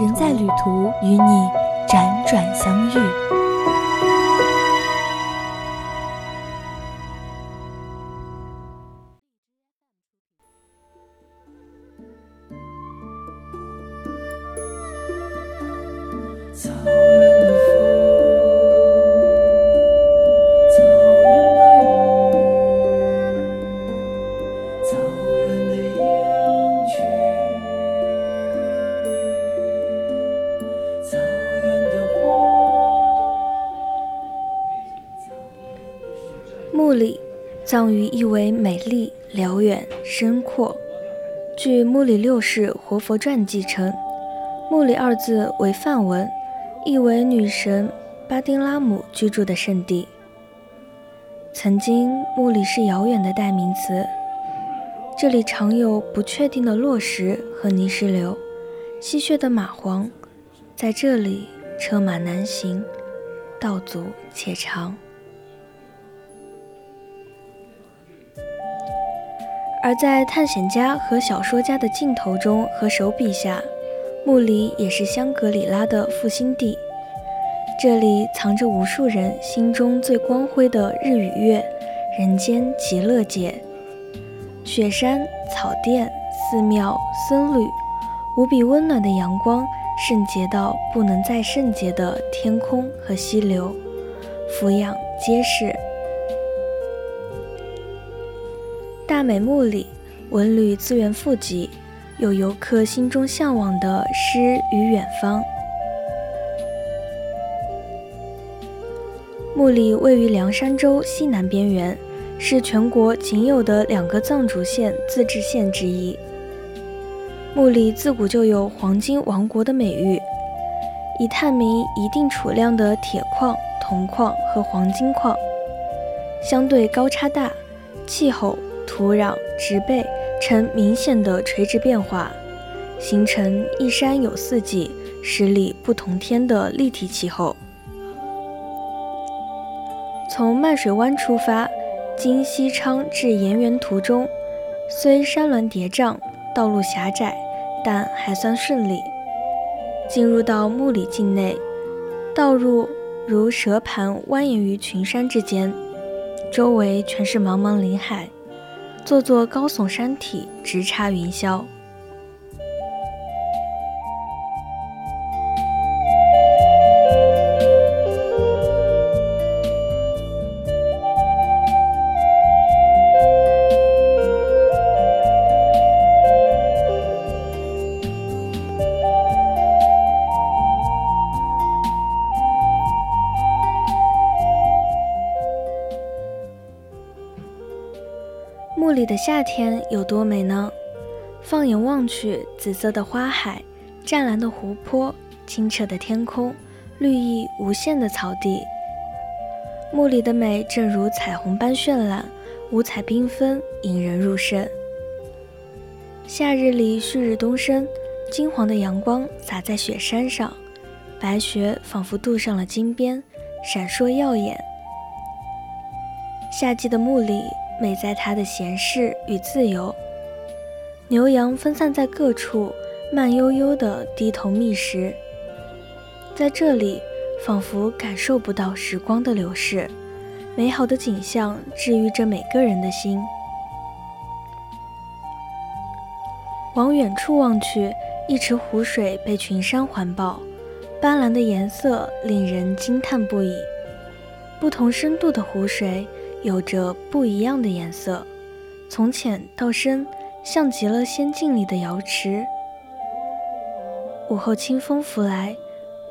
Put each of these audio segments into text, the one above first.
人在旅途，与你辗转相遇。藏语意为美丽、辽远、深阔。据《木里六世活佛传》记称，“木里”二字为梵文，意为女神巴丁拉姆居住的圣地。曾经，木里是遥远的代名词，这里常有不确定的落石和泥石流，吸血的蚂蟥，在这里车马难行，道阻且长。而在探险家和小说家的镜头中和手笔下，墓里也是香格里拉的复兴地。这里藏着无数人心中最光辉的日与月，人间极乐界。雪山、草甸、寺庙、僧侣，无比温暖的阳光，圣洁到不能再圣洁的天空和溪流，俯仰皆是。大美木里，文旅资源富集，有游客心中向往的诗与远方。木里位于凉山州西南边缘，是全国仅有的两个藏族县自治县之一。木里自古就有“黄金王国”的美誉，以探明一定储量的铁矿、铜矿和黄金矿，相对高差大，气候。土壤、植被呈明显的垂直变化，形成一山有四季、十里不同天的立体气候。从漫水湾出发，经西昌至盐源途中，虽山峦叠嶂，道路狭窄，但还算顺利。进入到木里境内，道路如蛇盘蜿蜒于群山之间，周围全是茫茫林海。座座高耸山体直插云霄。的夏天有多美呢？放眼望去，紫色的花海，湛蓝的湖泊，清澈的天空，绿意无限的草地。墓里的美正如彩虹般绚烂，五彩缤纷，引人入胜。夏日里旭日东升，金黄的阳光洒在雪山上，白雪仿佛镀上了金边，闪烁耀眼。夏季的墓里。美在它的闲适与自由，牛羊分散在各处，慢悠悠地低头觅食。在这里，仿佛感受不到时光的流逝，美好的景象治愈着每个人的心。往远处望去，一池湖水被群山环抱，斑斓的颜色令人惊叹不已。不同深度的湖水。有着不一样的颜色，从浅到深，像极了仙境里的瑶池。午后清风拂来，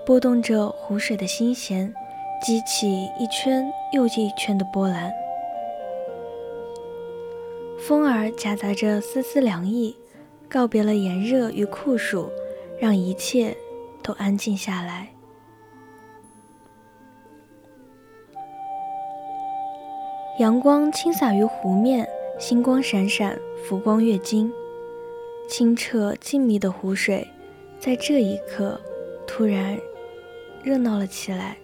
拨动着湖水的心弦，激起一圈又一圈的波澜。风儿夹杂着丝丝凉意，告别了炎热与酷暑，让一切都安静下来。阳光倾洒于湖面，星光闪闪，浮光跃金。清澈静谧的湖水，在这一刻突然热闹了起来。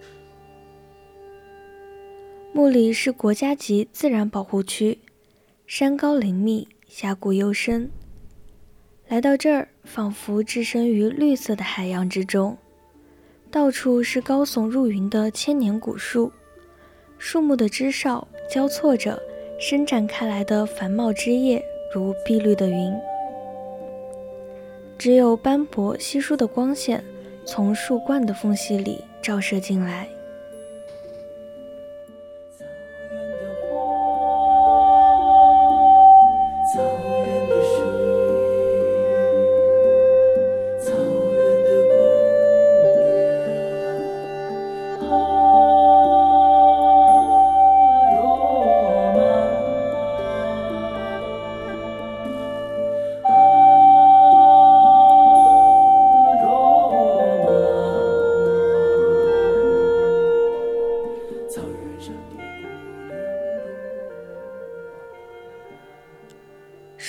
木里是国家级自然保护区，山高林密，峡谷幽深。来到这儿，仿佛置身于绿色的海洋之中，到处是高耸入云的千年古树，树木的枝梢交错着，伸展开来的繁茂枝叶如碧绿的云。只有斑驳稀疏的光线从树冠的缝隙里照射进来。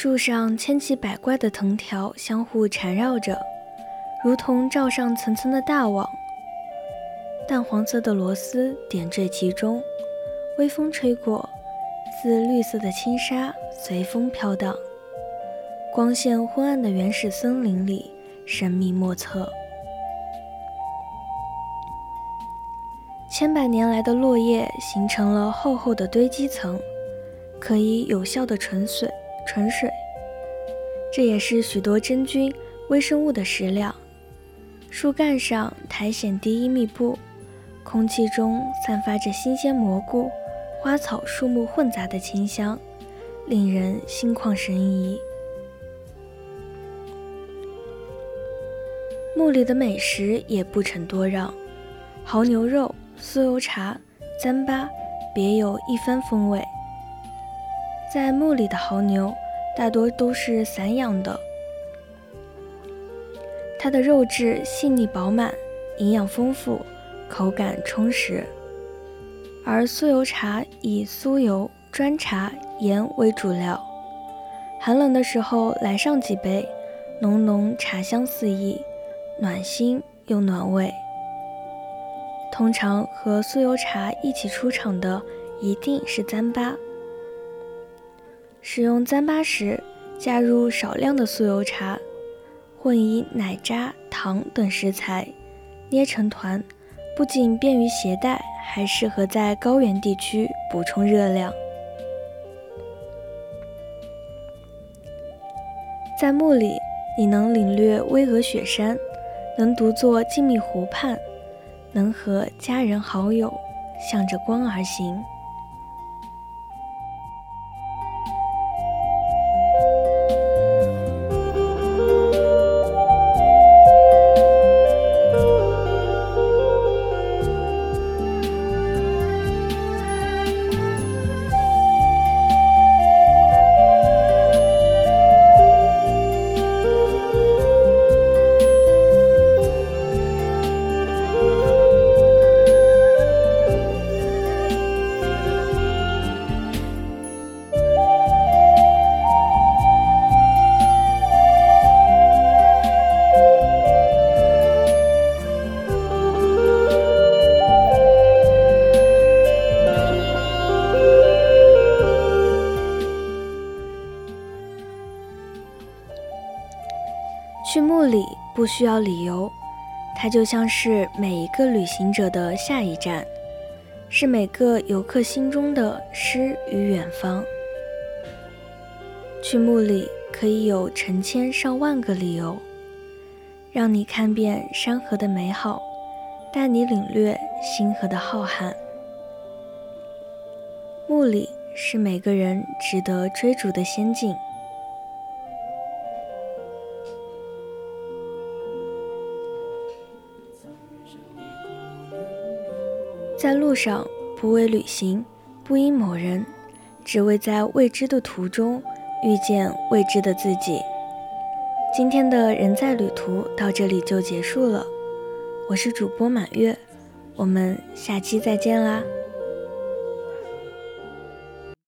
树上千奇百怪的藤条相互缠绕着，如同罩上层层的大网。淡黄色的螺丝点缀其中，微风吹过，似绿色的轻纱随风飘荡。光线昏暗的原始森林里，神秘莫测。千百年来的落叶形成了厚厚的堆积层，可以有效的存水。纯水，这也是许多真菌、微生物的食粮。树干上苔藓低衣密布，空气中散发着新鲜蘑菇、花草、树木混杂的清香，令人心旷神怡。墓里的美食也不逞多让，牦牛肉、酥油茶、糌粑，别有一番风味。在墓里的牦牛大多都是散养的，它的肉质细腻饱满，营养丰富，口感充实。而酥油茶以酥油、砖茶、盐为主料，寒冷的时候来上几杯，浓浓茶香四溢，暖心又暖胃。通常和酥油茶一起出场的一定是糌粑。使用糌粑时，加入少量的酥油茶，混以奶渣、糖等食材，捏成团，不仅便于携带，还适合在高原地区补充热量。在墓里，你能领略巍峨雪山，能独坐静谧湖畔，能和家人好友向着光而行。去墓里不需要理由，它就像是每一个旅行者的下一站，是每个游客心中的诗与远方。去墓里可以有成千上万个理由，让你看遍山河的美好，带你领略星河的浩瀚。墓里是每个人值得追逐的仙境。在路上，不为旅行，不因某人，只为在未知的途中遇见未知的自己。今天的人在旅途到这里就结束了，我是主播满月，我们下期再见啦。